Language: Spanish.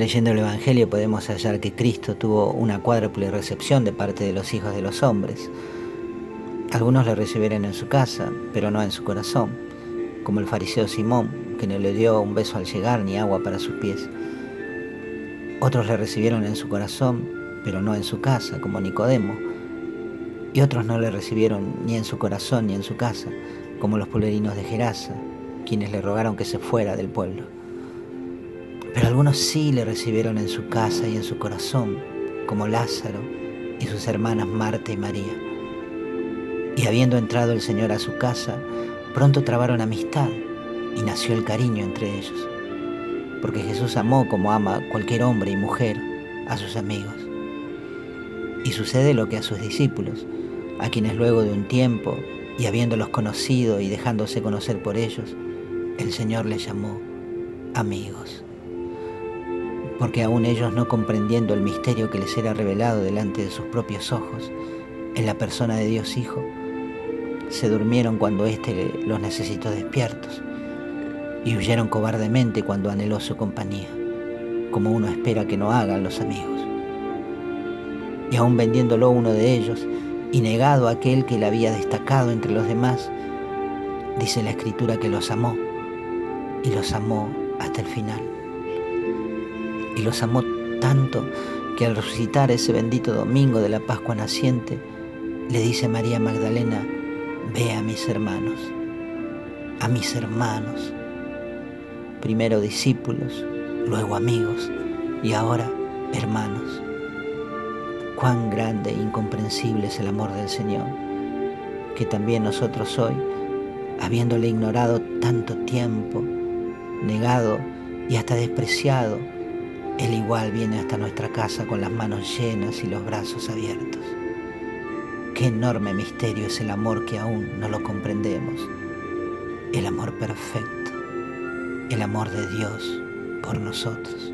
Leyendo el Evangelio podemos hallar que Cristo tuvo una cuádruple recepción de parte de los hijos de los hombres. Algunos le recibieron en su casa, pero no en su corazón, como el fariseo Simón, que no le dio un beso al llegar ni agua para sus pies. Otros le recibieron en su corazón, pero no en su casa, como Nicodemo. Y otros no le recibieron ni en su corazón ni en su casa, como los polerinos de Gerasa, quienes le rogaron que se fuera del pueblo. Pero algunos sí le recibieron en su casa y en su corazón, como Lázaro y sus hermanas Marta y María. Y habiendo entrado el Señor a su casa, pronto trabaron amistad y nació el cariño entre ellos, porque Jesús amó como ama cualquier hombre y mujer a sus amigos. Y sucede lo que a sus discípulos, a quienes luego de un tiempo, y habiéndolos conocido y dejándose conocer por ellos, el Señor les llamó amigos. Porque aún ellos no comprendiendo el misterio que les era revelado delante de sus propios ojos, en la persona de Dios Hijo, se durmieron cuando éste los necesitó despiertos y huyeron cobardemente cuando anheló su compañía, como uno espera que no hagan los amigos. Y aún vendiéndolo uno de ellos, y negado a aquel que le había destacado entre los demás, dice la escritura que los amó, y los amó hasta el final. Y los amó tanto que al resucitar ese bendito domingo de la Pascua naciente, le dice María Magdalena, ve a mis hermanos, a mis hermanos, primero discípulos, luego amigos y ahora hermanos. Cuán grande e incomprensible es el amor del Señor, que también nosotros hoy, habiéndole ignorado tanto tiempo, negado y hasta despreciado, Él igual viene hasta nuestra casa con las manos llenas y los brazos abiertos. Qué enorme misterio es el amor que aún no lo comprendemos, el amor perfecto el amor de Dios por nosotros.